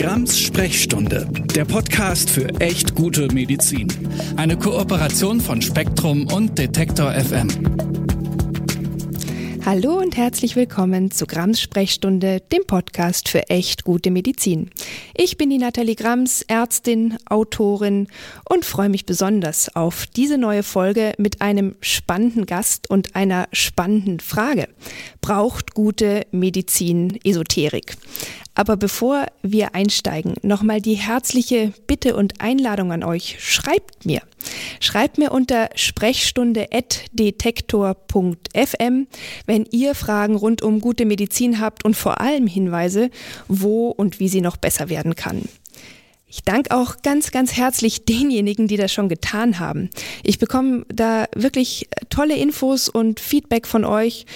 Grams Sprechstunde, der Podcast für echt gute Medizin. Eine Kooperation von Spektrum und Detektor FM. Hallo und herzlich willkommen zu Grams Sprechstunde, dem Podcast für echt gute Medizin. Ich bin die Nathalie Grams, Ärztin, Autorin und freue mich besonders auf diese neue Folge mit einem spannenden Gast und einer spannenden Frage. Braucht gute Medizin Esoterik? Aber bevor wir einsteigen, nochmal die herzliche Bitte und Einladung an euch. Schreibt mir. Schreibt mir unter sprechstunde.detektor.fm, wenn ihr Fragen rund um gute Medizin habt und vor allem Hinweise, wo und wie sie noch besser werden kann. Ich danke auch ganz, ganz herzlich denjenigen, die das schon getan haben. Ich bekomme da wirklich tolle Infos und Feedback von euch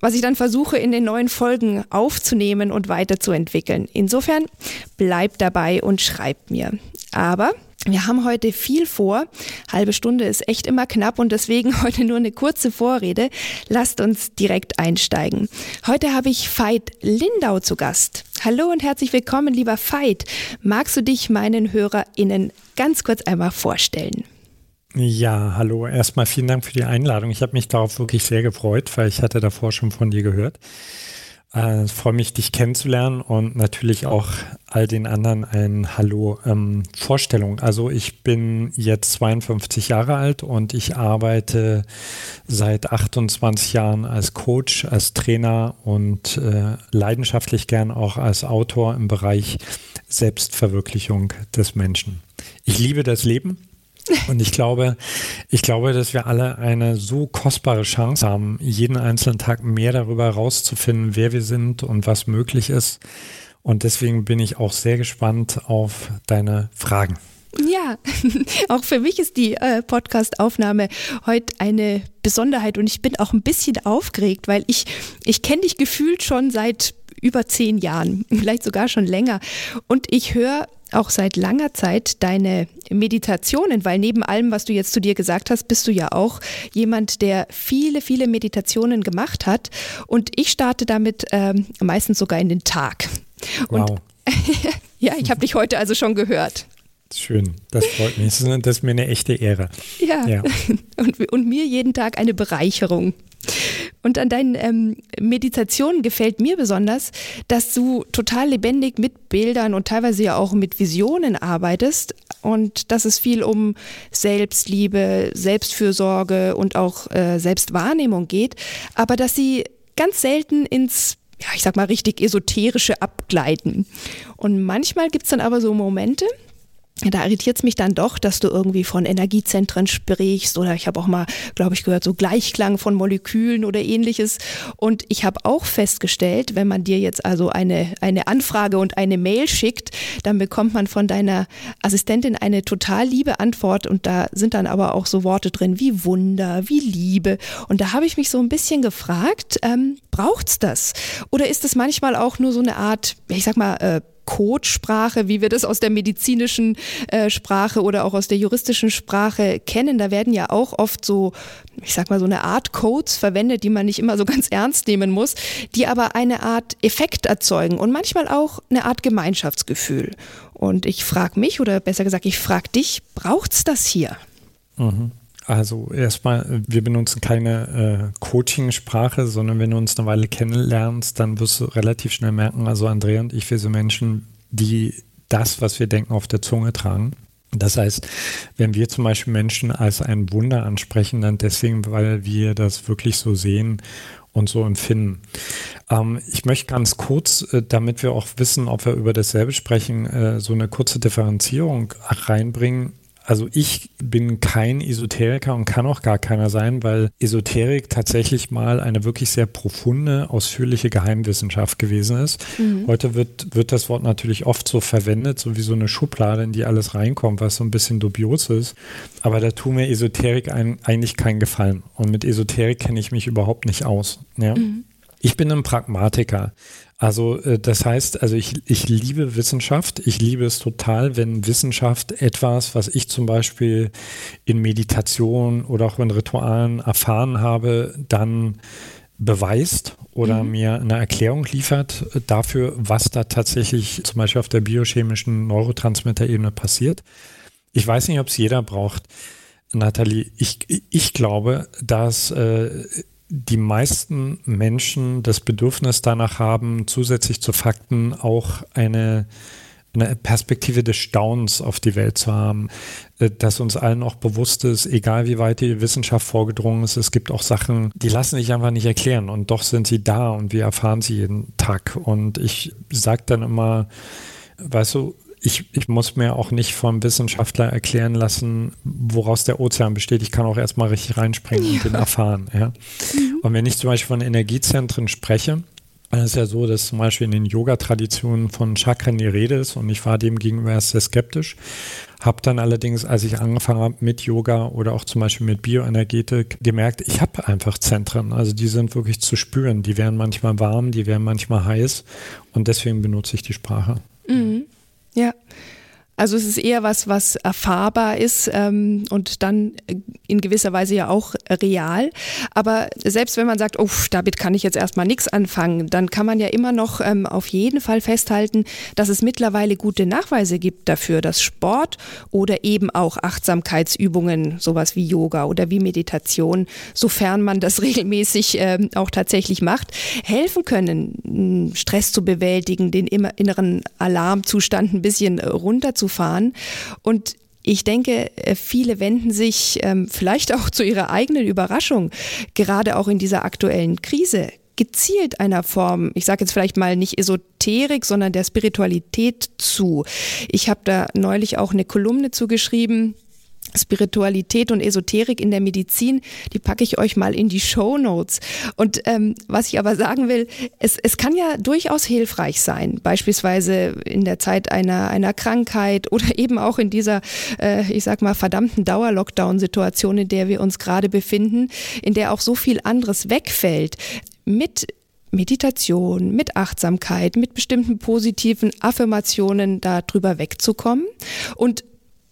was ich dann versuche in den neuen Folgen aufzunehmen und weiterzuentwickeln. Insofern bleibt dabei und schreibt mir. Aber wir haben heute viel vor. Halbe Stunde ist echt immer knapp und deswegen heute nur eine kurze Vorrede. Lasst uns direkt einsteigen. Heute habe ich Veit Lindau zu Gast. Hallo und herzlich willkommen, lieber Veit. Magst du dich meinen HörerInnen ganz kurz einmal vorstellen? Ja, hallo. Erstmal vielen Dank für die Einladung. Ich habe mich darauf wirklich sehr gefreut, weil ich hatte davor schon von dir gehört. Äh, freue mich, dich kennenzulernen und natürlich auch all den anderen ein Hallo ähm, Vorstellung. Also ich bin jetzt 52 Jahre alt und ich arbeite seit 28 Jahren als Coach, als Trainer und äh, leidenschaftlich gern auch als Autor im Bereich Selbstverwirklichung des Menschen. Ich liebe das Leben und ich glaube, ich glaube, dass wir alle eine so kostbare Chance haben, jeden einzelnen Tag mehr darüber herauszufinden, wer wir sind und was möglich ist. Und deswegen bin ich auch sehr gespannt auf deine Fragen. Ja, auch für mich ist die äh, Podcast-Aufnahme heute eine Besonderheit und ich bin auch ein bisschen aufgeregt, weil ich, ich kenne dich gefühlt schon seit über zehn Jahren, vielleicht sogar schon länger. Und ich höre auch seit langer Zeit deine Meditationen, weil neben allem, was du jetzt zu dir gesagt hast, bist du ja auch jemand, der viele, viele Meditationen gemacht hat. Und ich starte damit ähm, meistens sogar in den Tag. Wow. Und ja, ich habe dich heute also schon gehört. Schön, das freut mich. Das ist mir eine echte Ehre. Ja, ja. Und, und mir jeden Tag eine Bereicherung. Und an deinen ähm, Meditationen gefällt mir besonders, dass du total lebendig mit Bildern und teilweise ja auch mit Visionen arbeitest und dass es viel um Selbstliebe, Selbstfürsorge und auch äh, Selbstwahrnehmung geht, aber dass sie ganz selten ins ja, ich sag mal, richtig esoterische abgleiten. Und manchmal gibt's dann aber so Momente, da irritiert es mich dann doch, dass du irgendwie von Energiezentren sprichst oder ich habe auch mal, glaube ich, gehört, so Gleichklang von Molekülen oder ähnliches. Und ich habe auch festgestellt, wenn man dir jetzt also eine, eine Anfrage und eine Mail schickt, dann bekommt man von deiner Assistentin eine total liebe Antwort und da sind dann aber auch so Worte drin wie Wunder, wie Liebe. Und da habe ich mich so ein bisschen gefragt, ähm, braucht's das? Oder ist es manchmal auch nur so eine Art, ich sag mal, äh, Codesprache, wie wir das aus der medizinischen äh, Sprache oder auch aus der juristischen Sprache kennen. Da werden ja auch oft so, ich sag mal, so eine Art Codes verwendet, die man nicht immer so ganz ernst nehmen muss, die aber eine Art Effekt erzeugen und manchmal auch eine Art Gemeinschaftsgefühl. Und ich frage mich, oder besser gesagt, ich frage dich, braucht's das hier? Mhm. Also erstmal, wir benutzen keine äh, Coaching-Sprache, sondern wenn du uns eine Weile kennenlernst, dann wirst du relativ schnell merken, also Andrea und ich, wir sind Menschen, die das, was wir denken, auf der Zunge tragen. Das heißt, wenn wir zum Beispiel Menschen als ein Wunder ansprechen, dann deswegen, weil wir das wirklich so sehen und so empfinden. Ähm, ich möchte ganz kurz, äh, damit wir auch wissen, ob wir über dasselbe sprechen, äh, so eine kurze Differenzierung reinbringen also ich bin kein Esoteriker und kann auch gar keiner sein, weil Esoterik tatsächlich mal eine wirklich sehr profunde, ausführliche Geheimwissenschaft gewesen ist. Mhm. Heute wird, wird das Wort natürlich oft so verwendet, so wie so eine Schublade, in die alles reinkommt, was so ein bisschen dubios ist. Aber da tut mir Esoterik ein, eigentlich keinen Gefallen. Und mit Esoterik kenne ich mich überhaupt nicht aus. Ja? Mhm. Ich bin ein Pragmatiker. Also äh, das heißt, also ich, ich liebe Wissenschaft. Ich liebe es total, wenn Wissenschaft etwas, was ich zum Beispiel in Meditation oder auch in Ritualen erfahren habe, dann beweist oder mhm. mir eine Erklärung liefert dafür, was da tatsächlich zum Beispiel auf der biochemischen Neurotransmitter-Ebene passiert. Ich weiß nicht, ob es jeder braucht. Nathalie, ich, ich glaube, dass äh, die meisten Menschen das Bedürfnis danach haben, zusätzlich zu Fakten auch eine eine Perspektive des Staunens auf die Welt zu haben, äh, dass uns allen auch bewusst ist, egal wie weit die Wissenschaft vorgedrungen ist, es gibt auch Sachen, die lassen sich einfach nicht erklären und doch sind sie da und wir erfahren sie jeden Tag. Und ich sage dann immer, weißt du, ich, ich, muss mir auch nicht vom Wissenschaftler erklären lassen, woraus der Ozean besteht. Ich kann auch erstmal richtig reinspringen ja. und den erfahren. Ja? Mhm. Und wenn ich zum Beispiel von Energiezentren spreche, es ist ja so, dass zum Beispiel in den Yoga-Traditionen von Chakren die Rede ist und ich war dem gegenüber erst sehr skeptisch. Habe dann allerdings, als ich angefangen habe mit Yoga oder auch zum Beispiel mit Bioenergetik, gemerkt, ich habe einfach Zentren. Also die sind wirklich zu spüren. Die werden manchmal warm, die werden manchmal heiß und deswegen benutze ich die Sprache. Mhm. Ja. Also es ist eher was, was erfahrbar ist ähm, und dann in gewisser Weise ja auch real. Aber selbst wenn man sagt, oh, damit kann ich jetzt erstmal nichts anfangen, dann kann man ja immer noch ähm, auf jeden Fall festhalten, dass es mittlerweile gute Nachweise gibt dafür, dass Sport oder eben auch Achtsamkeitsübungen, sowas wie Yoga oder wie Meditation, sofern man das regelmäßig ähm, auch tatsächlich macht, helfen können, Stress zu bewältigen, den inneren Alarmzustand ein bisschen runterzufahren fahren. Und ich denke, äh, viele wenden sich ähm, vielleicht auch zu ihrer eigenen Überraschung, gerade auch in dieser aktuellen Krise, gezielt einer Form, ich sage jetzt vielleicht mal nicht Esoterik, sondern der Spiritualität zu. Ich habe da neulich auch eine Kolumne zugeschrieben, Spiritualität und Esoterik in der Medizin, die packe ich euch mal in die Show Notes. Und ähm, was ich aber sagen will, es, es kann ja durchaus hilfreich sein, beispielsweise in der Zeit einer, einer Krankheit oder eben auch in dieser, äh, ich sag mal, verdammten Dauer-Lockdown-Situation, in der wir uns gerade befinden, in der auch so viel anderes wegfällt, mit Meditation, mit Achtsamkeit, mit bestimmten positiven Affirmationen darüber wegzukommen und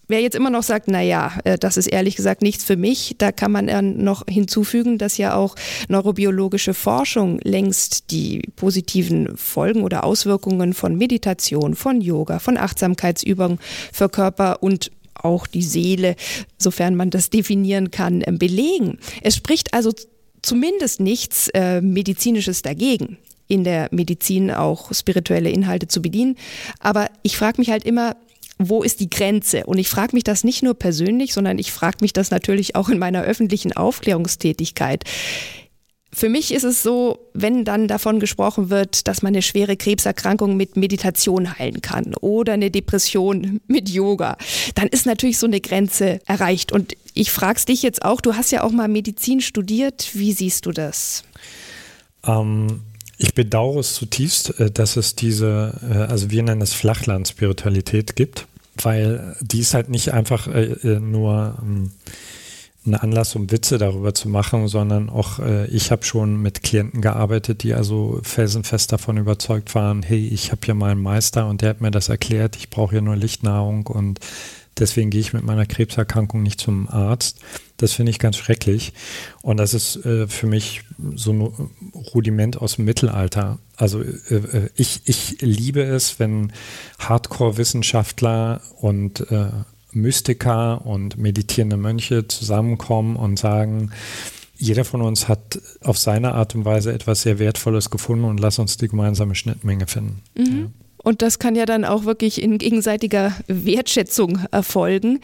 Wer jetzt immer noch sagt, na ja, äh, das ist ehrlich gesagt nichts für mich, da kann man noch hinzufügen, dass ja auch neurobiologische Forschung längst die positiven Folgen oder Auswirkungen von Meditation, von Yoga, von Achtsamkeitsübungen für Körper und auch die Seele, sofern man das definieren kann, äh, belegen. Es spricht also zumindest nichts äh, Medizinisches dagegen in der Medizin auch spirituelle Inhalte zu bedienen. Aber ich frage mich halt immer, wo ist die Grenze? Und ich frage mich das nicht nur persönlich, sondern ich frage mich das natürlich auch in meiner öffentlichen Aufklärungstätigkeit. Für mich ist es so, wenn dann davon gesprochen wird, dass man eine schwere Krebserkrankung mit Meditation heilen kann oder eine Depression mit Yoga, dann ist natürlich so eine Grenze erreicht. Und ich frage dich jetzt auch, du hast ja auch mal Medizin studiert. Wie siehst du das? Ähm, ich bedauere es zutiefst, äh, dass es diese, äh, also wir nennen es Flachland-Spiritualität gibt, weil die ist halt nicht einfach äh, nur ähm, ein Anlass, um Witze darüber zu machen, sondern auch ich habe schon mit Klienten gearbeitet, die also felsenfest davon überzeugt waren, hey, ich habe hier mal einen Meister und der hat mir das erklärt, ich brauche hier nur Lichtnahrung und Deswegen gehe ich mit meiner Krebserkrankung nicht zum Arzt. Das finde ich ganz schrecklich. Und das ist äh, für mich so ein Rudiment aus dem Mittelalter. Also äh, äh ich, ich liebe es, wenn Hardcore-Wissenschaftler und äh, Mystiker und meditierende Mönche zusammenkommen und sagen, jeder von uns hat auf seine Art und Weise etwas sehr Wertvolles gefunden und lass uns die gemeinsame Schnittmenge finden. Mhm. Ja. Und das kann ja dann auch wirklich in gegenseitiger Wertschätzung erfolgen.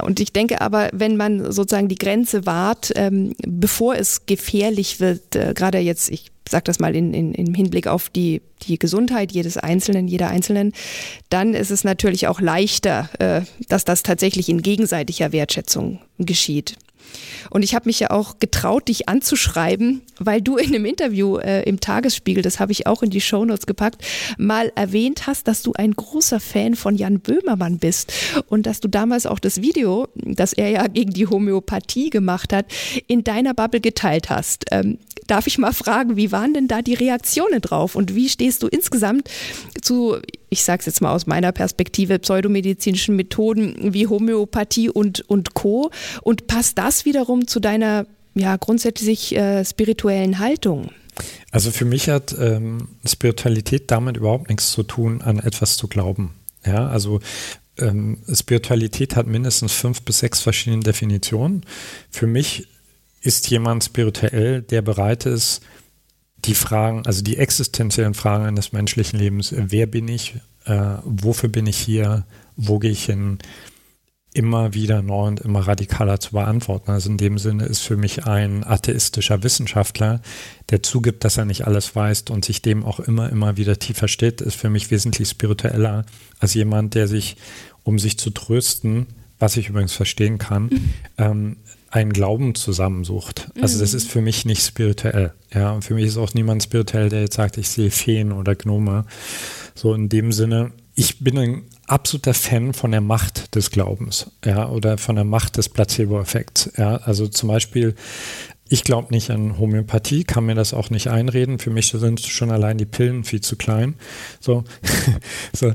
Und ich denke aber, wenn man sozusagen die Grenze wahrt, ähm, bevor es gefährlich wird, äh, gerade jetzt, ich sage das mal in, in, im Hinblick auf die, die Gesundheit jedes Einzelnen, jeder Einzelnen, dann ist es natürlich auch leichter, äh, dass das tatsächlich in gegenseitiger Wertschätzung geschieht. Und ich habe mich ja auch getraut, dich anzuschreiben, weil du in einem Interview äh, im Tagesspiegel, das habe ich auch in die Shownotes gepackt, mal erwähnt hast, dass du ein großer Fan von Jan Böhmermann bist und dass du damals auch das Video, das er ja gegen die Homöopathie gemacht hat, in deiner Bubble geteilt hast. Ähm, darf ich mal fragen, wie waren denn da die Reaktionen drauf und wie stehst du insgesamt zu, ich sage es jetzt mal aus meiner Perspektive, pseudomedizinischen Methoden wie Homöopathie und, und Co. Und passt das wiederum zu deiner ja grundsätzlich äh, spirituellen Haltung? Also für mich hat ähm, Spiritualität damit überhaupt nichts zu tun, an etwas zu glauben. Ja, also ähm, Spiritualität hat mindestens fünf bis sechs verschiedene Definitionen. Für mich ist jemand spirituell, der bereit ist, die Fragen, also die existenziellen Fragen eines menschlichen Lebens, wer bin ich, äh, wofür bin ich hier, wo gehe ich hin, immer wieder neu und immer radikaler zu beantworten. Also in dem Sinne ist für mich ein atheistischer Wissenschaftler, der zugibt, dass er nicht alles weiß und sich dem auch immer, immer wieder tiefer steht, ist für mich wesentlich spiritueller als jemand, der sich, um sich zu trösten, was ich übrigens verstehen kann, mhm. ähm, einen Glauben zusammensucht. Also das mhm. ist für mich nicht spirituell. Ja, und für mich ist auch niemand spirituell, der jetzt sagt, ich sehe Feen oder Gnome. So in dem Sinne, ich bin ein absoluter Fan von der Macht des Glaubens, ja, oder von der Macht des Placebo-Effekts. Ja, also zum Beispiel, ich glaube nicht an Homöopathie, kann mir das auch nicht einreden. Für mich sind schon allein die Pillen viel zu klein. So, so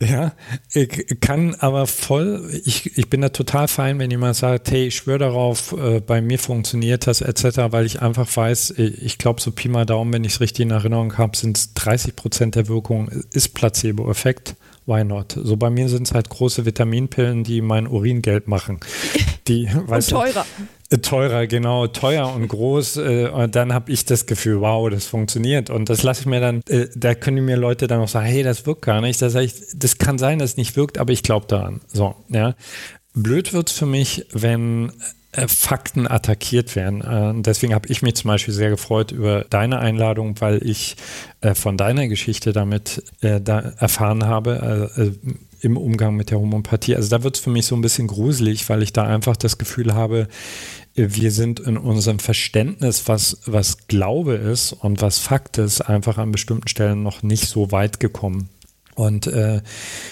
ja, ich kann aber voll, ich, ich bin da total fein, wenn jemand sagt, hey, ich schwöre darauf, äh, bei mir funktioniert das etc., weil ich einfach weiß, ich glaube so Pi mal Daumen, wenn ich es richtig in Erinnerung habe, sind es 30 Prozent der Wirkung ist Placebo-Effekt why not? So bei mir sind es halt große Vitaminpillen, die mein Urin gelb machen. Die, und teurer. Äh, teurer, genau, teuer und groß. Äh, und dann habe ich das Gefühl, wow, das funktioniert. Und das lasse ich mir dann, äh, da können mir Leute dann auch sagen, hey, das wirkt gar nicht. Das, ich, das kann sein, dass es nicht wirkt, aber ich glaube daran. So, ja. Blöd wird es für mich, wenn äh, Fakten attackiert werden. Äh, deswegen habe ich mich zum Beispiel sehr gefreut über deine Einladung, weil ich äh, von deiner Geschichte damit da erfahren habe im Umgang mit der Homöopathie. Also da wird es für mich so ein bisschen gruselig, weil ich da einfach das Gefühl habe, wir sind in unserem Verständnis, was, was Glaube ist und was Fakt ist, einfach an bestimmten Stellen noch nicht so weit gekommen. Und äh,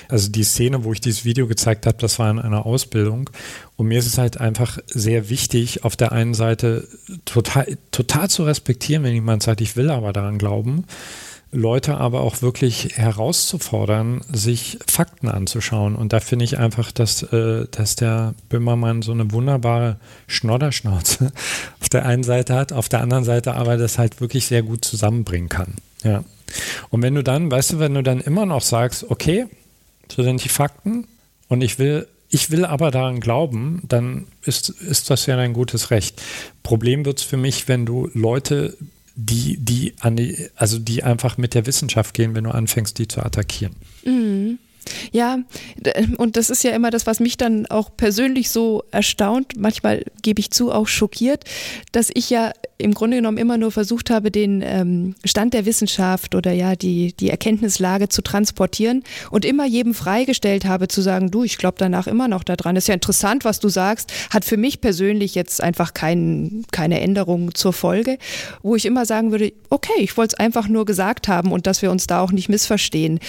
also die Szene, wo ich dieses Video gezeigt habe, das war in einer Ausbildung. Und mir ist es halt einfach sehr wichtig, auf der einen Seite total, total zu respektieren, wenn jemand sagt, ich will aber daran glauben. Leute aber auch wirklich herauszufordern, sich Fakten anzuschauen. Und da finde ich einfach, dass, äh, dass der Böhmermann so eine wunderbare Schnodderschnauze auf der einen Seite hat, auf der anderen Seite aber das halt wirklich sehr gut zusammenbringen kann. Ja. Und wenn du dann, weißt du, wenn du dann immer noch sagst, okay, so sind die Fakten und ich will, ich will aber daran glauben, dann ist, ist das ja ein gutes Recht. Problem wird es für mich, wenn du Leute, die, die die, also die einfach mit der Wissenschaft gehen, wenn du anfängst, die zu attackieren. Mhm. Ja, und das ist ja immer das, was mich dann auch persönlich so erstaunt, manchmal gebe ich zu, auch schockiert, dass ich ja im Grunde genommen immer nur versucht habe, den ähm, Stand der Wissenschaft oder ja die, die Erkenntnislage zu transportieren und immer jedem freigestellt habe zu sagen, du, ich glaube danach immer noch daran. Ist ja interessant, was du sagst, hat für mich persönlich jetzt einfach kein, keine Änderung zur Folge, wo ich immer sagen würde, okay, ich wollte es einfach nur gesagt haben und dass wir uns da auch nicht missverstehen.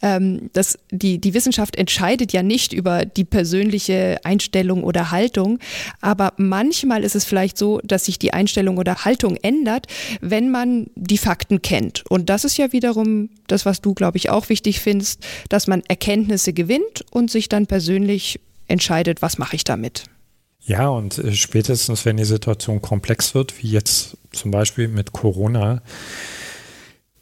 Ähm, das, die, die Wissenschaft entscheidet ja nicht über die persönliche Einstellung oder Haltung, aber manchmal ist es vielleicht so, dass sich die Einstellung oder Haltung ändert, wenn man die Fakten kennt. Und das ist ja wiederum das, was du, glaube ich, auch wichtig findest, dass man Erkenntnisse gewinnt und sich dann persönlich entscheidet, was mache ich damit. Ja, und äh, spätestens, wenn die Situation komplex wird, wie jetzt zum Beispiel mit Corona,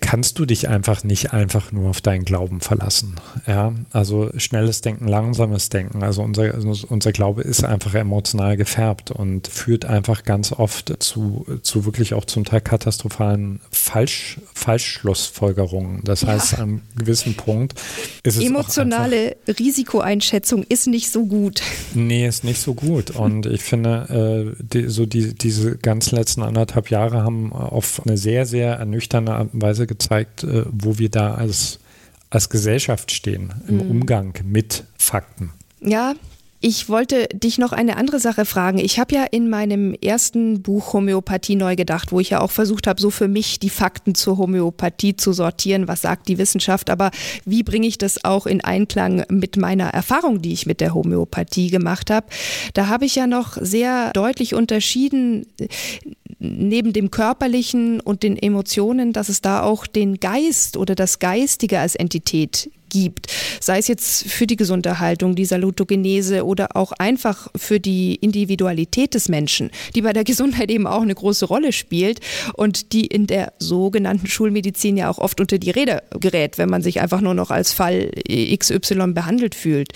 kannst du dich einfach nicht einfach nur auf deinen Glauben verlassen. Ja, also schnelles Denken, langsames Denken. Also unser, unser Glaube ist einfach emotional gefärbt und führt einfach ganz oft zu, zu wirklich auch zum Teil katastrophalen Falsch, Falschschlussfolgerungen. Das heißt, an einem gewissen Punkt ist es Emotionale Risikoeinschätzung ist nicht so gut. Nee, ist nicht so gut. Und ich finde, äh, die, so die, diese ganz letzten anderthalb Jahre haben auf eine sehr, sehr ernüchternde Art und Weise gezeigt, äh, wo wir da als, als Gesellschaft stehen im mhm. Umgang mit Fakten. Ja, ich wollte dich noch eine andere Sache fragen. Ich habe ja in meinem ersten Buch Homöopathie neu gedacht, wo ich ja auch versucht habe, so für mich die Fakten zur Homöopathie zu sortieren. Was sagt die Wissenschaft? Aber wie bringe ich das auch in Einklang mit meiner Erfahrung, die ich mit der Homöopathie gemacht habe? Da habe ich ja noch sehr deutlich unterschieden neben dem körperlichen und den Emotionen, dass es da auch den Geist oder das Geistige als Entität gibt. sei es jetzt für die Gesunderhaltung, die Salutogenese oder auch einfach für die Individualität des Menschen, die bei der Gesundheit eben auch eine große Rolle spielt und die in der sogenannten Schulmedizin ja auch oft unter die Rede gerät, wenn man sich einfach nur noch als Fall XY behandelt fühlt.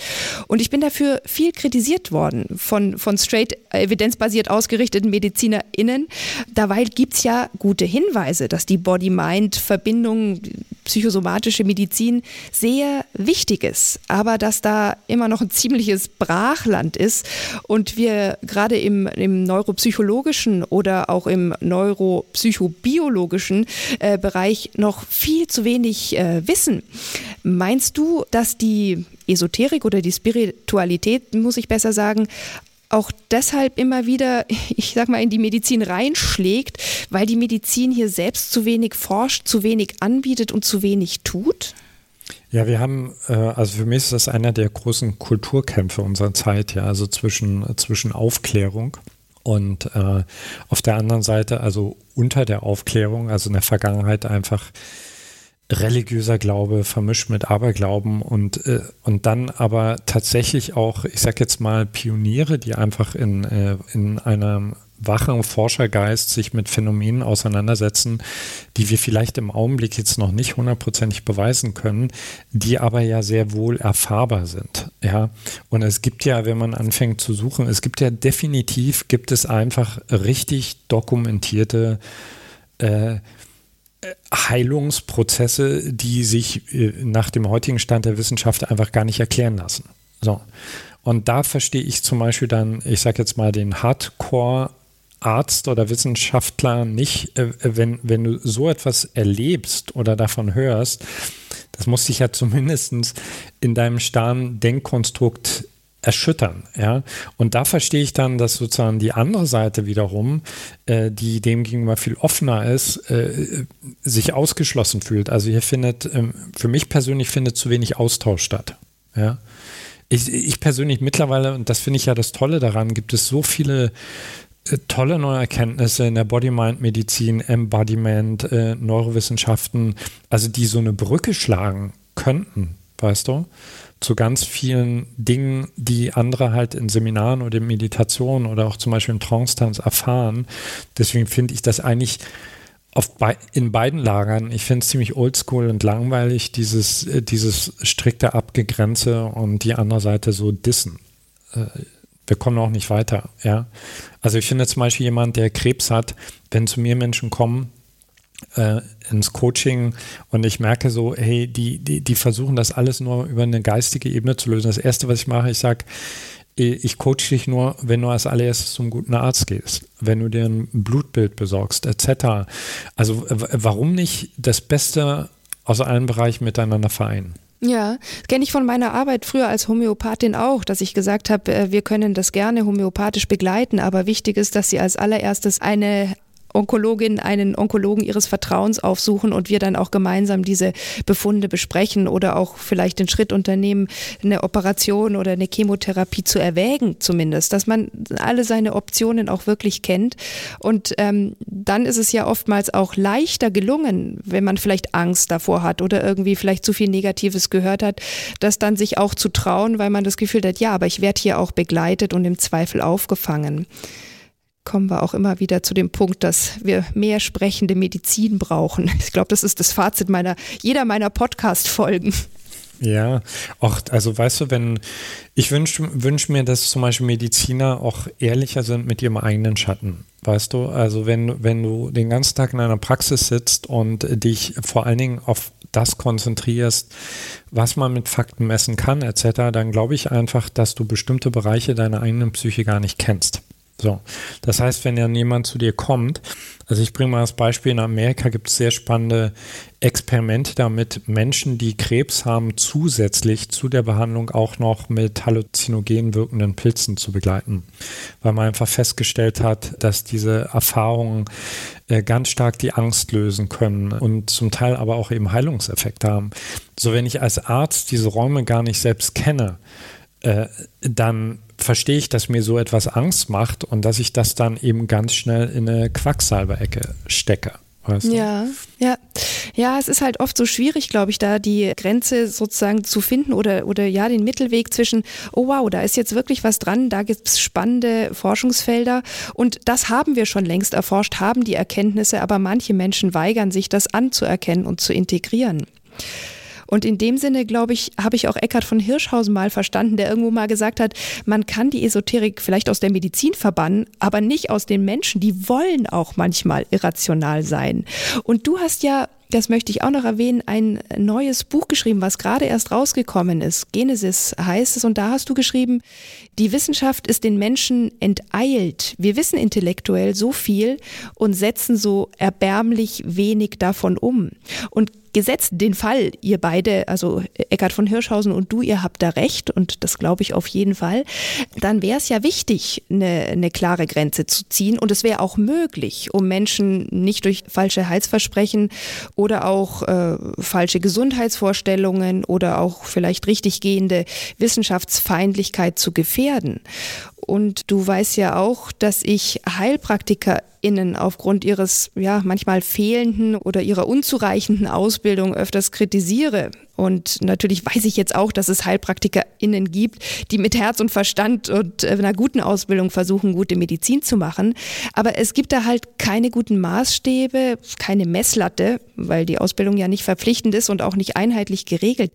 Und ich bin dafür viel kritisiert worden von, von straight evidenzbasiert ausgerichteten MedizinerInnen. Dabei gibt es ja gute Hinweise, dass die Body-Mind-Verbindung, psychosomatische Medizin sehr wichtig ist, aber dass da immer noch ein ziemliches Brachland ist und wir gerade im, im neuropsychologischen oder auch im neuropsychobiologischen äh, Bereich noch viel zu wenig äh, wissen. Meinst du, dass die Esoterik oder die Spiritualität, muss ich besser sagen, auch deshalb immer wieder, ich sag mal, in die Medizin reinschlägt, weil die Medizin hier selbst zu wenig forscht, zu wenig anbietet und zu wenig tut? Ja, wir haben, äh, also für mich ist das einer der großen Kulturkämpfe unserer Zeit, ja, also zwischen, zwischen Aufklärung und äh, auf der anderen Seite, also unter der Aufklärung, also in der Vergangenheit einfach religiöser Glaube vermischt mit Aberglauben und, äh, und dann aber tatsächlich auch, ich sag jetzt mal, Pioniere, die einfach in, äh, in einem wachen Forschergeist sich mit Phänomenen auseinandersetzen, die wir vielleicht im Augenblick jetzt noch nicht hundertprozentig beweisen können, die aber ja sehr wohl erfahrbar sind. Ja, und es gibt ja, wenn man anfängt zu suchen, es gibt ja definitiv, gibt es einfach richtig dokumentierte äh, Heilungsprozesse, die sich äh, nach dem heutigen Stand der Wissenschaft einfach gar nicht erklären lassen. So. Und da verstehe ich zum Beispiel dann, ich sage jetzt mal, den Hardcore Arzt oder Wissenschaftler nicht, äh, wenn, wenn du so etwas erlebst oder davon hörst, das muss dich ja zumindest in deinem starren Denkkonstrukt erschüttern. Ja? Und da verstehe ich dann, dass sozusagen die andere Seite wiederum, äh, die dem gegenüber viel offener ist, äh, sich ausgeschlossen fühlt. Also hier findet, ähm, für mich persönlich findet zu wenig Austausch statt. Ja? Ich, ich persönlich mittlerweile, und das finde ich ja das Tolle daran, gibt es so viele tolle neue Erkenntnisse in der Body-Mind-Medizin, Embodiment, äh, Neurowissenschaften, also die so eine Brücke schlagen könnten, weißt du? zu ganz vielen Dingen, die andere halt in Seminaren oder in Meditationen oder auch zum Beispiel in Trance-Tanz erfahren. Deswegen finde ich das eigentlich Be in beiden Lagern, ich finde es ziemlich oldschool und langweilig, dieses, äh, dieses strikte Abgegrenze und die andere Seite so dissen. Äh, wir kommen auch nicht weiter, ja. Also ich finde zum Beispiel jemand, der Krebs hat, wenn zu mir Menschen kommen, äh, ins Coaching und ich merke so, hey, die, die, die versuchen das alles nur über eine geistige Ebene zu lösen. Das Erste, was ich mache, ich sage, ich coache dich nur, wenn du als allererstes zum guten Arzt gehst, wenn du dir ein Blutbild besorgst, etc. Also warum nicht das Beste aus allen Bereichen miteinander vereinen? Ja, das kenne ich von meiner Arbeit früher als Homöopathin auch, dass ich gesagt habe, äh, wir können das gerne homöopathisch begleiten, aber wichtig ist, dass Sie als allererstes eine Onkologin einen Onkologen ihres Vertrauens aufsuchen und wir dann auch gemeinsam diese Befunde besprechen oder auch vielleicht den Schritt unternehmen, eine Operation oder eine Chemotherapie zu erwägen zumindest, dass man alle seine Optionen auch wirklich kennt. Und ähm, dann ist es ja oftmals auch leichter gelungen, wenn man vielleicht Angst davor hat oder irgendwie vielleicht zu viel Negatives gehört hat, das dann sich auch zu trauen, weil man das Gefühl hat, ja, aber ich werde hier auch begleitet und im Zweifel aufgefangen kommen wir auch immer wieder zu dem Punkt, dass wir mehr sprechende Medizin brauchen. Ich glaube, das ist das Fazit meiner, jeder meiner Podcast-Folgen. Ja, auch, also weißt du, wenn, ich wünsche wünsch mir, dass zum Beispiel Mediziner auch ehrlicher sind mit ihrem eigenen Schatten. Weißt du, also wenn, wenn du den ganzen Tag in einer Praxis sitzt und dich vor allen Dingen auf das konzentrierst, was man mit Fakten messen kann, etc., dann glaube ich einfach, dass du bestimmte Bereiche deiner eigenen Psyche gar nicht kennst. So, das heißt, wenn dann jemand zu dir kommt, also ich bringe mal das Beispiel, in Amerika gibt es sehr spannende Experimente damit, Menschen, die Krebs haben, zusätzlich zu der Behandlung auch noch mit halluzinogen wirkenden Pilzen zu begleiten, weil man einfach festgestellt hat, dass diese Erfahrungen äh, ganz stark die Angst lösen können und zum Teil aber auch eben Heilungseffekte haben. So, wenn ich als Arzt diese Räume gar nicht selbst kenne, äh, dann verstehe ich, dass mir so etwas Angst macht und dass ich das dann eben ganz schnell in eine Quacksalberecke stecke. Weißt du? Ja, ja. Ja, es ist halt oft so schwierig, glaube ich, da die Grenze sozusagen zu finden oder, oder ja, den Mittelweg zwischen, oh wow, da ist jetzt wirklich was dran, da gibt es spannende Forschungsfelder und das haben wir schon längst erforscht, haben die Erkenntnisse, aber manche Menschen weigern sich, das anzuerkennen und zu integrieren. Und in dem Sinne, glaube ich, habe ich auch Eckhard von Hirschhausen mal verstanden, der irgendwo mal gesagt hat, man kann die Esoterik vielleicht aus der Medizin verbannen, aber nicht aus den Menschen. Die wollen auch manchmal irrational sein. Und du hast ja das möchte ich auch noch erwähnen, ein neues Buch geschrieben, was gerade erst rausgekommen ist. Genesis heißt es. Und da hast du geschrieben, die Wissenschaft ist den Menschen enteilt. Wir wissen intellektuell so viel und setzen so erbärmlich wenig davon um. Und gesetzt den Fall, ihr beide, also Eckhard von Hirschhausen und du, ihr habt da recht und das glaube ich auf jeden Fall, dann wäre es ja wichtig, eine, eine klare Grenze zu ziehen und es wäre auch möglich, um Menschen nicht durch falsche Heilsversprechen oder auch äh, falsche Gesundheitsvorstellungen oder auch vielleicht richtiggehende Wissenschaftsfeindlichkeit zu gefährden. Und du weißt ja auch, dass ich HeilpraktikerInnen aufgrund ihres, ja, manchmal fehlenden oder ihrer unzureichenden Ausbildung öfters kritisiere. Und natürlich weiß ich jetzt auch, dass es HeilpraktikerInnen gibt, die mit Herz und Verstand und äh, einer guten Ausbildung versuchen, gute Medizin zu machen. Aber es gibt da halt keine guten Maßstäbe, keine Messlatte, weil die Ausbildung ja nicht verpflichtend ist und auch nicht einheitlich geregelt.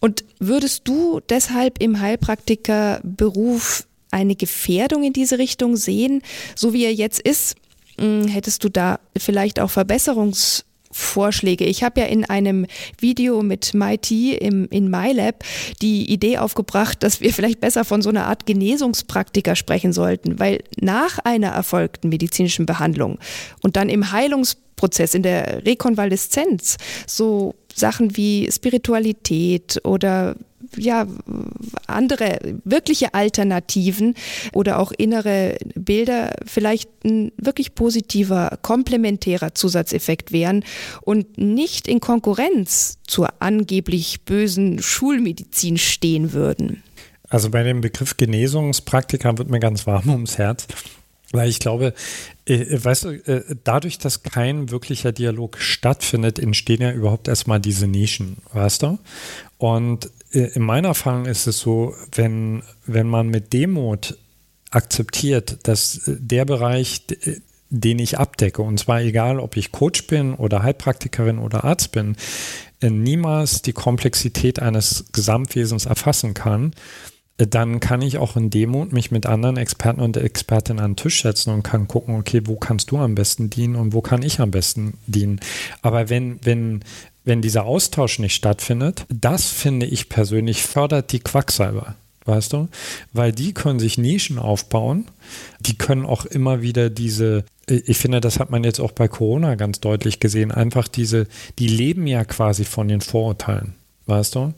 Und würdest du deshalb im Heilpraktikerberuf eine Gefährdung in diese Richtung sehen, so wie er jetzt ist? Hm, hättest du da vielleicht auch Verbesserungsvorschläge? Ich habe ja in einem Video mit MIT im, in MyLab die Idee aufgebracht, dass wir vielleicht besser von so einer Art Genesungspraktiker sprechen sollten, weil nach einer erfolgten medizinischen Behandlung und dann im Heilungsprozess, in der Rekonvaleszenz, so Sachen wie Spiritualität oder ja, andere wirkliche Alternativen oder auch innere Bilder vielleicht ein wirklich positiver, komplementärer Zusatzeffekt wären und nicht in Konkurrenz zur angeblich bösen Schulmedizin stehen würden. Also bei dem Begriff Genesungspraktika wird mir ganz warm ums Herz. Weil ich glaube, äh, weißt du, äh, dadurch, dass kein wirklicher Dialog stattfindet, entstehen ja überhaupt erstmal diese Nischen, weißt du? Und äh, in meiner Erfahrung ist es so, wenn, wenn man mit Demut akzeptiert, dass äh, der Bereich, äh, den ich abdecke, und zwar egal, ob ich Coach bin oder Heilpraktikerin oder Arzt bin, niemals die Komplexität eines Gesamtwesens erfassen kann, dann kann ich auch in Demut mich mit anderen Experten und Expertinnen an den Tisch setzen und kann gucken, okay, wo kannst du am besten dienen und wo kann ich am besten dienen. Aber wenn, wenn, wenn dieser Austausch nicht stattfindet, das finde ich persönlich fördert die Quacksalber. Weißt du? Weil die können sich Nischen aufbauen, die können auch immer wieder diese, ich finde, das hat man jetzt auch bei Corona ganz deutlich gesehen, einfach diese, die leben ja quasi von den Vorurteilen, weißt du?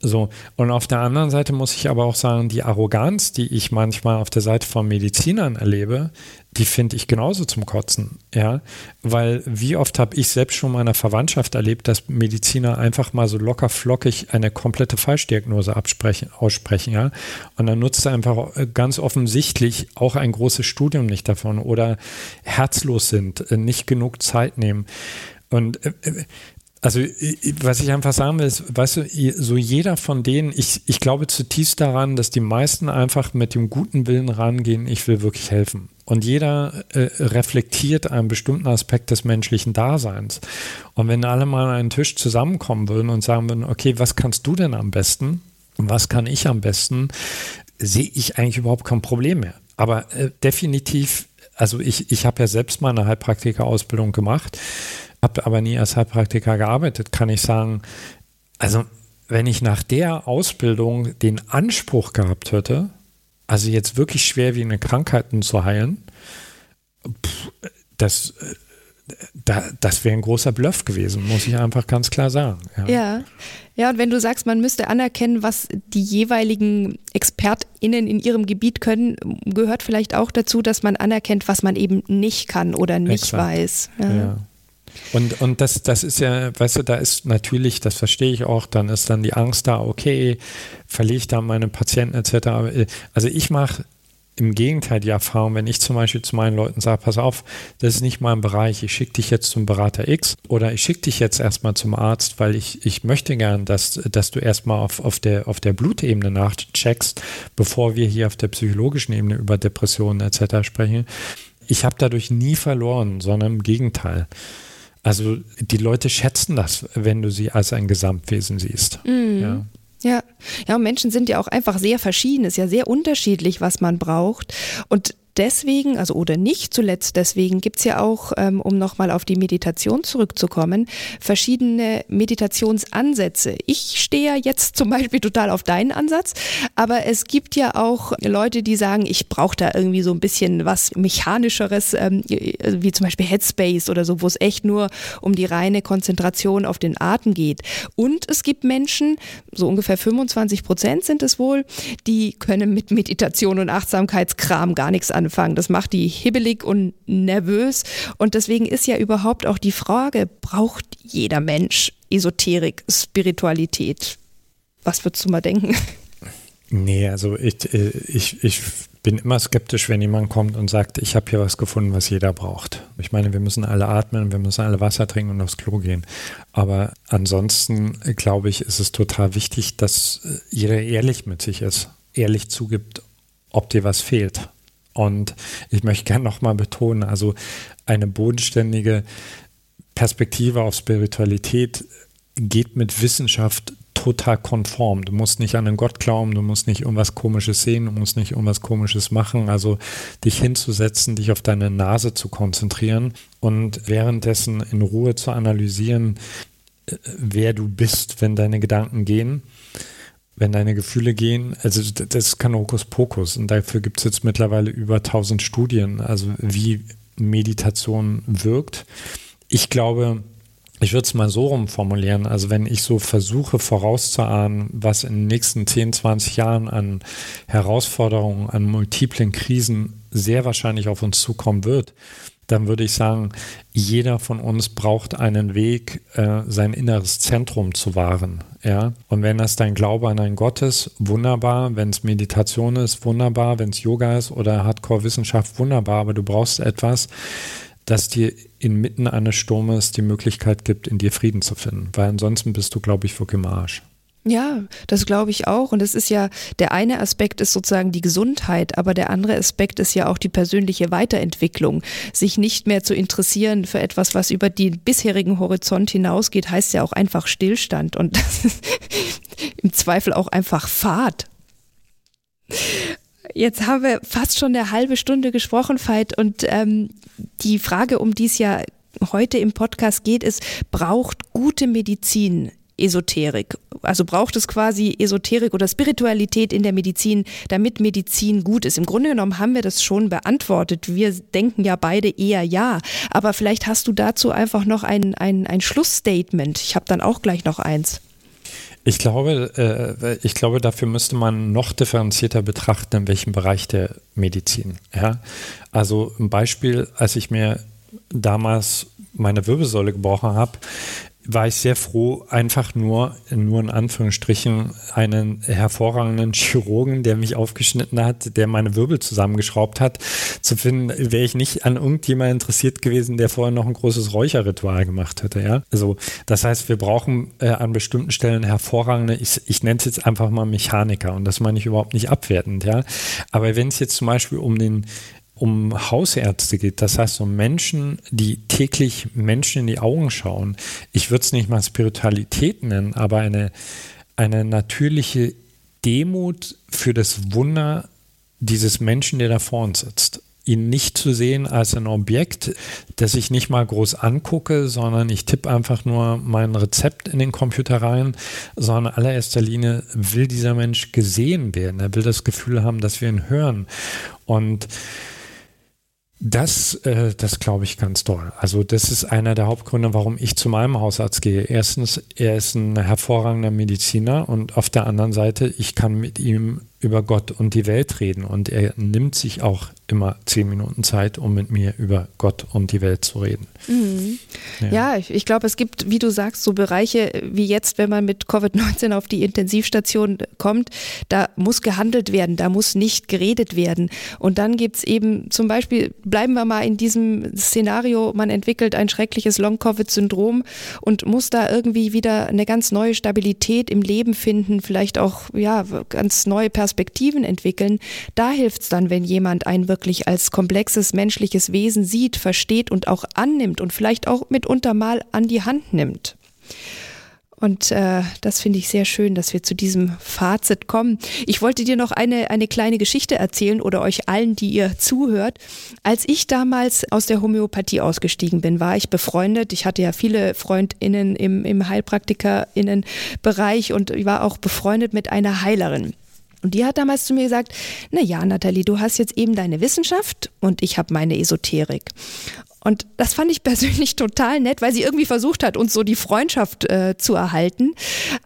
So, und auf der anderen Seite muss ich aber auch sagen, die Arroganz, die ich manchmal auf der Seite von Medizinern erlebe, die finde ich genauso zum Kotzen, ja, weil wie oft habe ich selbst schon meiner Verwandtschaft erlebt, dass Mediziner einfach mal so locker flockig eine komplette Falschdiagnose absprechen, aussprechen, ja, und dann nutzt er einfach ganz offensichtlich auch ein großes Studium nicht davon oder herzlos sind, nicht genug Zeit nehmen. Und äh, äh, also, was ich einfach sagen will, ist, weißt du, so jeder von denen, ich, ich glaube zutiefst daran, dass die meisten einfach mit dem guten Willen rangehen, ich will wirklich helfen. Und jeder äh, reflektiert einen bestimmten Aspekt des menschlichen Daseins. Und wenn alle mal an einen Tisch zusammenkommen würden und sagen würden, okay, was kannst du denn am besten? Und was kann ich am besten? Sehe ich eigentlich überhaupt kein Problem mehr. Aber äh, definitiv, also ich, ich habe ja selbst mal eine Heilpraktiker-Ausbildung gemacht habe aber nie als Heilpraktiker gearbeitet, kann ich sagen, also wenn ich nach der Ausbildung den Anspruch gehabt hätte, also jetzt wirklich schwerwiegende Krankheiten zu heilen, das, da, das wäre ein großer Bluff gewesen, muss ich einfach ganz klar sagen. Ja. ja. ja, und wenn du sagst, man müsste anerkennen, was die jeweiligen ExpertInnen in ihrem Gebiet können, gehört vielleicht auch dazu, dass man anerkennt, was man eben nicht kann oder nicht Exakt. weiß. Ja. ja. Und, und das, das ist ja, weißt du, da ist natürlich, das verstehe ich auch, dann ist dann die Angst da, okay, verliere ich da meine Patienten etc. Also ich mache im Gegenteil die Erfahrung, wenn ich zum Beispiel zu meinen Leuten sage, pass auf, das ist nicht mein Bereich, ich schicke dich jetzt zum Berater X oder ich schicke dich jetzt erstmal zum Arzt, weil ich, ich möchte gern, dass, dass du erstmal auf, auf, der, auf der Blutebene nachcheckst, bevor wir hier auf der psychologischen Ebene über Depressionen etc. sprechen. Ich habe dadurch nie verloren, sondern im Gegenteil. Also die Leute schätzen das, wenn du sie als ein Gesamtwesen siehst. Mhm. Ja. Ja, ja, und Menschen sind ja auch einfach sehr verschieden, ist ja sehr unterschiedlich, was man braucht. Und deswegen, also oder nicht zuletzt deswegen, gibt es ja auch, ähm, um nochmal auf die Meditation zurückzukommen, verschiedene Meditationsansätze. Ich stehe ja jetzt zum Beispiel total auf deinen Ansatz, aber es gibt ja auch Leute, die sagen, ich brauche da irgendwie so ein bisschen was Mechanischeres, ähm, wie zum Beispiel Headspace oder so, wo es echt nur um die reine Konzentration auf den Atem geht. Und es gibt Menschen, so ungefähr 25 Prozent sind es wohl, die können mit Meditation und Achtsamkeitskram gar nichts anfangen anfangen. Das macht die hibbelig und nervös. Und deswegen ist ja überhaupt auch die Frage, braucht jeder Mensch Esoterik, Spiritualität? Was würdest du mal denken? Nee, also ich, äh, ich, ich bin immer skeptisch, wenn jemand kommt und sagt, ich habe hier was gefunden, was jeder braucht. Ich meine, wir müssen alle atmen, wir müssen alle Wasser trinken und aufs Klo gehen. Aber ansonsten glaube ich, ist es total wichtig, dass äh, jeder ehrlich mit sich ist, ehrlich zugibt, ob dir was fehlt. Und ich möchte gerne nochmal betonen, also eine bodenständige Perspektive auf Spiritualität geht mit Wissenschaft total konform. Du musst nicht an einen Gott glauben, du musst nicht irgendwas Komisches sehen, du musst nicht irgendwas Komisches machen. Also dich hinzusetzen, dich auf deine Nase zu konzentrieren und währenddessen in Ruhe zu analysieren, äh, wer du bist, wenn deine Gedanken gehen wenn deine Gefühle gehen, also das ist kein Hokuspokus und dafür gibt es jetzt mittlerweile über 1000 Studien, also wie Meditation wirkt. Ich glaube, ich würde es mal so rumformulieren, also wenn ich so versuche vorauszuahnen, was in den nächsten 10, 20 Jahren an Herausforderungen, an multiplen Krisen sehr wahrscheinlich auf uns zukommen wird, dann würde ich sagen, jeder von uns braucht einen Weg, äh, sein inneres Zentrum zu wahren. Ja? Und wenn das dein Glaube an einen Gott ist, wunderbar. Wenn es Meditation ist, wunderbar. Wenn es Yoga ist oder Hardcore-Wissenschaft, wunderbar. Aber du brauchst etwas, das dir inmitten eines Sturmes die Möglichkeit gibt, in dir Frieden zu finden. Weil ansonsten bist du, glaube ich, wirklich im Arsch. Ja, das glaube ich auch. Und es ist ja, der eine Aspekt ist sozusagen die Gesundheit, aber der andere Aspekt ist ja auch die persönliche Weiterentwicklung. Sich nicht mehr zu interessieren für etwas, was über den bisherigen Horizont hinausgeht, heißt ja auch einfach Stillstand und im Zweifel auch einfach Fahrt. Jetzt haben wir fast schon eine halbe Stunde gesprochen, Veit, und ähm, die Frage, um die es ja heute im Podcast geht, ist, braucht gute Medizin Esoterik? Also braucht es quasi Esoterik oder Spiritualität in der Medizin, damit Medizin gut ist? Im Grunde genommen haben wir das schon beantwortet. Wir denken ja beide eher ja. Aber vielleicht hast du dazu einfach noch ein, ein, ein Schlussstatement. Ich habe dann auch gleich noch eins. Ich glaube, äh, ich glaube, dafür müsste man noch differenzierter betrachten, in welchem Bereich der Medizin. Ja? Also ein Beispiel, als ich mir damals meine Wirbelsäule gebrochen habe, war ich sehr froh, einfach nur, nur in Anführungsstrichen, einen hervorragenden Chirurgen, der mich aufgeschnitten hat, der meine Wirbel zusammengeschraubt hat, zu finden, wäre ich nicht an irgendjemand interessiert gewesen, der vorher noch ein großes Räucherritual gemacht hätte, ja. Also, das heißt, wir brauchen äh, an bestimmten Stellen hervorragende, ich, ich nenne es jetzt einfach mal Mechaniker und das meine ich überhaupt nicht abwertend, ja. Aber wenn es jetzt zum Beispiel um den um Hausärzte geht, das heißt um Menschen, die täglich Menschen in die Augen schauen. Ich würde es nicht mal Spiritualität nennen, aber eine, eine natürliche Demut für das Wunder dieses Menschen, der da vor uns sitzt. Ihn nicht zu sehen als ein Objekt, das ich nicht mal groß angucke, sondern ich tippe einfach nur mein Rezept in den Computer rein, sondern in allererster Linie will dieser Mensch gesehen werden. Er will das Gefühl haben, dass wir ihn hören. Und das, äh, das glaube ich ganz toll. Also das ist einer der Hauptgründe, warum ich zu meinem Hausarzt gehe. Erstens, er ist ein hervorragender Mediziner und auf der anderen Seite, ich kann mit ihm über Gott und die Welt reden und er nimmt sich auch immer zehn Minuten Zeit, um mit mir über Gott und die Welt zu reden. Mhm. Ja, ja ich, ich glaube, es gibt, wie du sagst, so Bereiche wie jetzt, wenn man mit Covid-19 auf die Intensivstation kommt, da muss gehandelt werden, da muss nicht geredet werden. Und dann gibt es eben zum Beispiel, bleiben wir mal in diesem Szenario, man entwickelt ein schreckliches Long-Covid-Syndrom und muss da irgendwie wieder eine ganz neue Stabilität im Leben finden, vielleicht auch ja, ganz neue Perspektiven entwickeln. Da hilft es dann, wenn jemand einen wirklich wirklich als komplexes menschliches Wesen sieht, versteht und auch annimmt und vielleicht auch mitunter mal an die Hand nimmt. Und äh, das finde ich sehr schön, dass wir zu diesem Fazit kommen. Ich wollte dir noch eine, eine kleine Geschichte erzählen oder euch allen, die ihr zuhört. Als ich damals aus der Homöopathie ausgestiegen bin, war ich befreundet. Ich hatte ja viele FreundInnen im, im HeilpraktikerInnen-Bereich und ich war auch befreundet mit einer Heilerin. Und die hat damals zu mir gesagt, na ja, Nathalie, du hast jetzt eben deine Wissenschaft und ich habe meine Esoterik. Und das fand ich persönlich total nett, weil sie irgendwie versucht hat, uns so die Freundschaft äh, zu erhalten.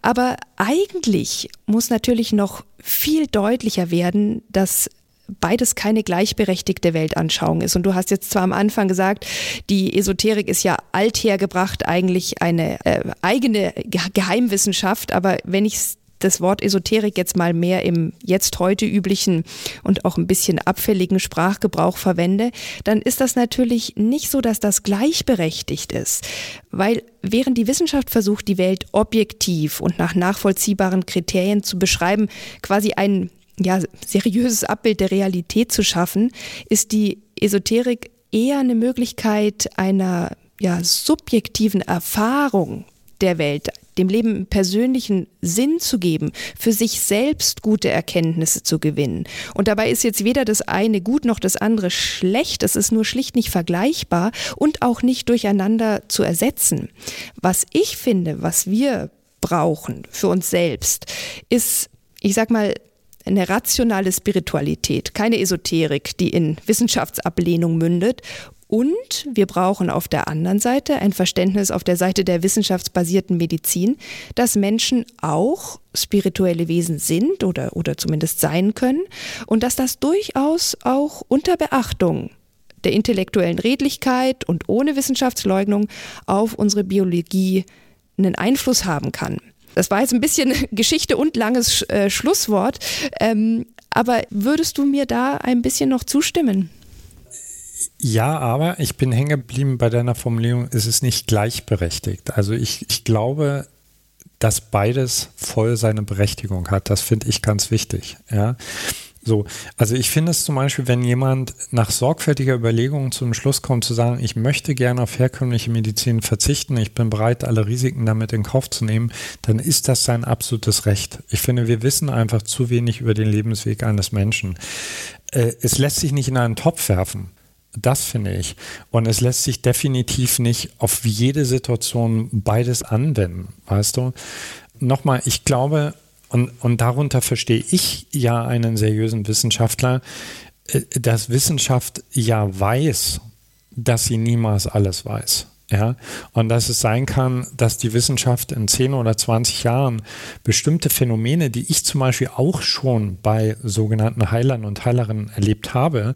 Aber eigentlich muss natürlich noch viel deutlicher werden, dass beides keine gleichberechtigte Weltanschauung ist. Und du hast jetzt zwar am Anfang gesagt, die Esoterik ist ja althergebracht, eigentlich eine äh, eigene Geheimwissenschaft, aber wenn ich es das Wort Esoterik jetzt mal mehr im jetzt heute üblichen und auch ein bisschen abfälligen Sprachgebrauch verwende, dann ist das natürlich nicht so, dass das gleichberechtigt ist. Weil während die Wissenschaft versucht, die Welt objektiv und nach nachvollziehbaren Kriterien zu beschreiben, quasi ein ja, seriöses Abbild der Realität zu schaffen, ist die Esoterik eher eine Möglichkeit einer ja, subjektiven Erfahrung der Welt, dem Leben persönlichen Sinn zu geben, für sich selbst gute Erkenntnisse zu gewinnen. Und dabei ist jetzt weder das eine gut noch das andere schlecht, es ist nur schlicht nicht vergleichbar und auch nicht durcheinander zu ersetzen. Was ich finde, was wir brauchen für uns selbst, ist, ich sag mal, eine rationale Spiritualität, keine Esoterik, die in Wissenschaftsablehnung mündet und wir brauchen auf der anderen Seite ein Verständnis auf der Seite der wissenschaftsbasierten Medizin, dass Menschen auch spirituelle Wesen sind oder, oder zumindest sein können und dass das durchaus auch unter Beachtung der intellektuellen Redlichkeit und ohne Wissenschaftsleugnung auf unsere Biologie einen Einfluss haben kann. Das war jetzt ein bisschen Geschichte und langes äh, Schlusswort, ähm, aber würdest du mir da ein bisschen noch zustimmen? Ja, aber ich bin hängen geblieben bei deiner Formulierung, es ist nicht gleichberechtigt. Also ich, ich glaube, dass beides voll seine Berechtigung hat. Das finde ich ganz wichtig. Ja. So, also ich finde es zum Beispiel, wenn jemand nach sorgfältiger Überlegung zum Schluss kommt, zu sagen, ich möchte gerne auf herkömmliche Medizin verzichten, ich bin bereit, alle Risiken damit in Kauf zu nehmen, dann ist das sein absolutes Recht. Ich finde, wir wissen einfach zu wenig über den Lebensweg eines Menschen. Äh, es lässt sich nicht in einen Topf werfen. Das finde ich. Und es lässt sich definitiv nicht auf jede Situation beides anwenden, weißt du? Nochmal, ich glaube, und, und darunter verstehe ich ja einen seriösen Wissenschaftler, äh, dass Wissenschaft ja weiß, dass sie niemals alles weiß. Ja, und dass es sein kann, dass die Wissenschaft in 10 oder 20 Jahren bestimmte Phänomene, die ich zum Beispiel auch schon bei sogenannten Heilern und Heilerinnen erlebt habe,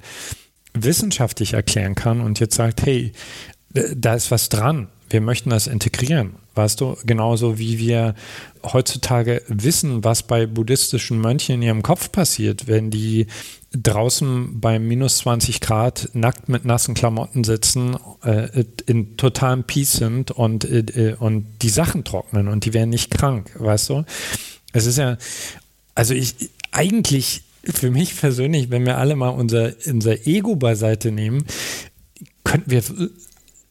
wissenschaftlich erklären kann und jetzt sagt, hey, da ist was dran, wir möchten das integrieren. Weißt du, genauso wie wir heutzutage wissen, was bei buddhistischen Mönchen in ihrem Kopf passiert, wenn die draußen bei minus 20 Grad nackt mit nassen Klamotten sitzen, äh, in totalem Peace sind und, äh, und die Sachen trocknen und die werden nicht krank, weißt du? Es ist ja, also ich, eigentlich für mich persönlich, wenn wir alle mal unser, unser Ego beiseite nehmen, könnten wir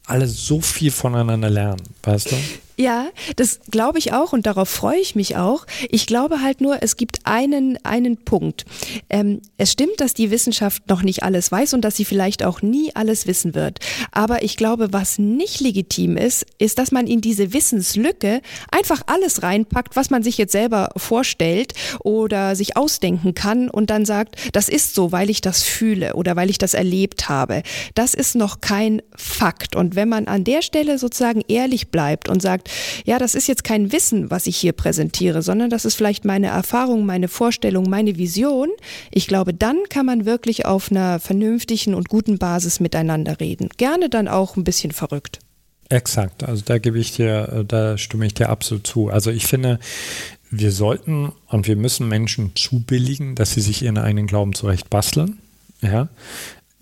alle so viel voneinander lernen, weißt du? Ja, das glaube ich auch und darauf freue ich mich auch. Ich glaube halt nur, es gibt einen, einen Punkt. Ähm, es stimmt, dass die Wissenschaft noch nicht alles weiß und dass sie vielleicht auch nie alles wissen wird. Aber ich glaube, was nicht legitim ist, ist, dass man in diese Wissenslücke einfach alles reinpackt, was man sich jetzt selber vorstellt oder sich ausdenken kann und dann sagt, das ist so, weil ich das fühle oder weil ich das erlebt habe. Das ist noch kein Fakt. Und wenn man an der Stelle sozusagen ehrlich bleibt und sagt, ja, das ist jetzt kein Wissen, was ich hier präsentiere, sondern das ist vielleicht meine Erfahrung, meine Vorstellung, meine Vision, ich glaube, dann kann man wirklich auf einer vernünftigen und guten Basis miteinander reden. Gerne dann auch ein bisschen verrückt. Exakt, also da gebe ich dir, da stimme ich dir absolut zu. Also ich finde, wir sollten und wir müssen Menschen zubilligen, dass sie sich ihren eigenen Glauben zurecht basteln. Ja.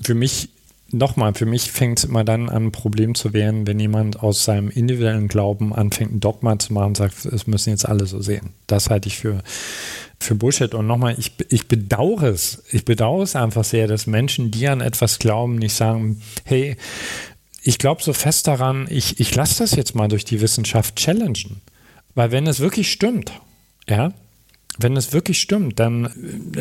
Für mich nochmal, für mich fängt es immer dann an, ein Problem zu werden, wenn jemand aus seinem individuellen Glauben anfängt, ein Dogma zu machen und sagt, es müssen jetzt alle so sehen. Das halte ich für, für Bullshit. Und nochmal, ich, ich bedauere es. Ich bedauere es einfach sehr, dass Menschen, die an etwas glauben, nicht sagen, hey, ich glaube so fest daran, ich, ich lasse das jetzt mal durch die Wissenschaft challengen. Weil wenn es wirklich stimmt, ja, wenn es wirklich stimmt, dann,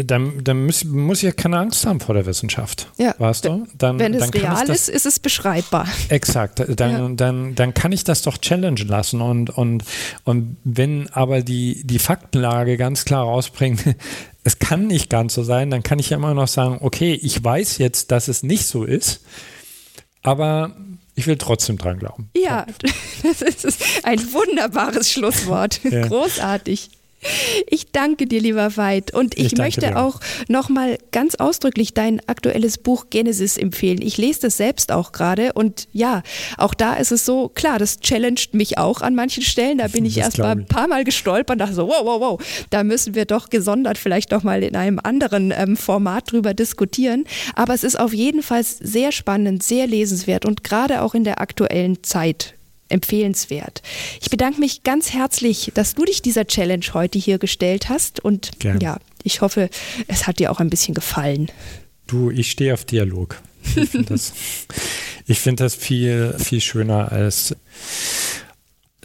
dann, dann muss, muss ich ja keine Angst haben vor der Wissenschaft. Ja. Weißt du? Dann, wenn es dann real das, ist, ist es beschreibbar. Exakt. Dann, ja. dann, dann kann ich das doch challengen lassen. Und, und, und wenn aber die, die Faktenlage ganz klar rausbringt, es kann nicht ganz so sein, dann kann ich ja immer noch sagen, okay, ich weiß jetzt, dass es nicht so ist, aber ich will trotzdem dran glauben. Ja, das ist ein wunderbares Schlusswort. Ja. Großartig. Ich danke dir, lieber Veit. Und ich, ich möchte dir. auch nochmal ganz ausdrücklich dein aktuelles Buch Genesis empfehlen. Ich lese das selbst auch gerade und ja, auch da ist es so, klar, das challenged mich auch an manchen Stellen. Da bin ich erst mal ein paar Mal gestolpert und dachte so, wow, wow, wow, da müssen wir doch gesondert vielleicht nochmal in einem anderen ähm, Format drüber diskutieren. Aber es ist auf jeden Fall sehr spannend, sehr lesenswert und gerade auch in der aktuellen Zeit empfehlenswert. Ich bedanke mich ganz herzlich, dass du dich dieser Challenge heute hier gestellt hast und Gern. ja, ich hoffe, es hat dir auch ein bisschen gefallen. Du, ich stehe auf Dialog. Ich finde das, find das viel, viel schöner als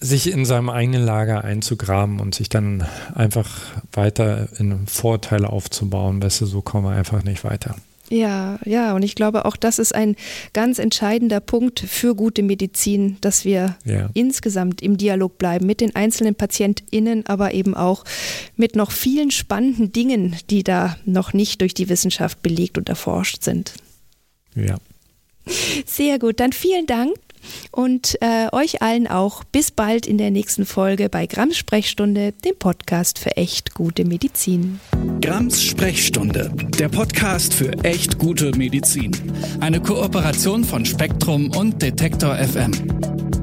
sich in seinem eigenen Lager einzugraben und sich dann einfach weiter in Vorurteile aufzubauen. Weißt du, so kommen wir einfach nicht weiter. Ja, ja, und ich glaube, auch das ist ein ganz entscheidender Punkt für gute Medizin, dass wir ja. insgesamt im Dialog bleiben mit den einzelnen PatientInnen, aber eben auch mit noch vielen spannenden Dingen, die da noch nicht durch die Wissenschaft belegt und erforscht sind. Ja. Sehr gut, dann vielen Dank und äh, euch allen auch bis bald in der nächsten Folge bei Grams Sprechstunde, dem Podcast für echt gute Medizin. Grams Sprechstunde, der Podcast für echt gute Medizin. Eine Kooperation von Spektrum und Detektor FM.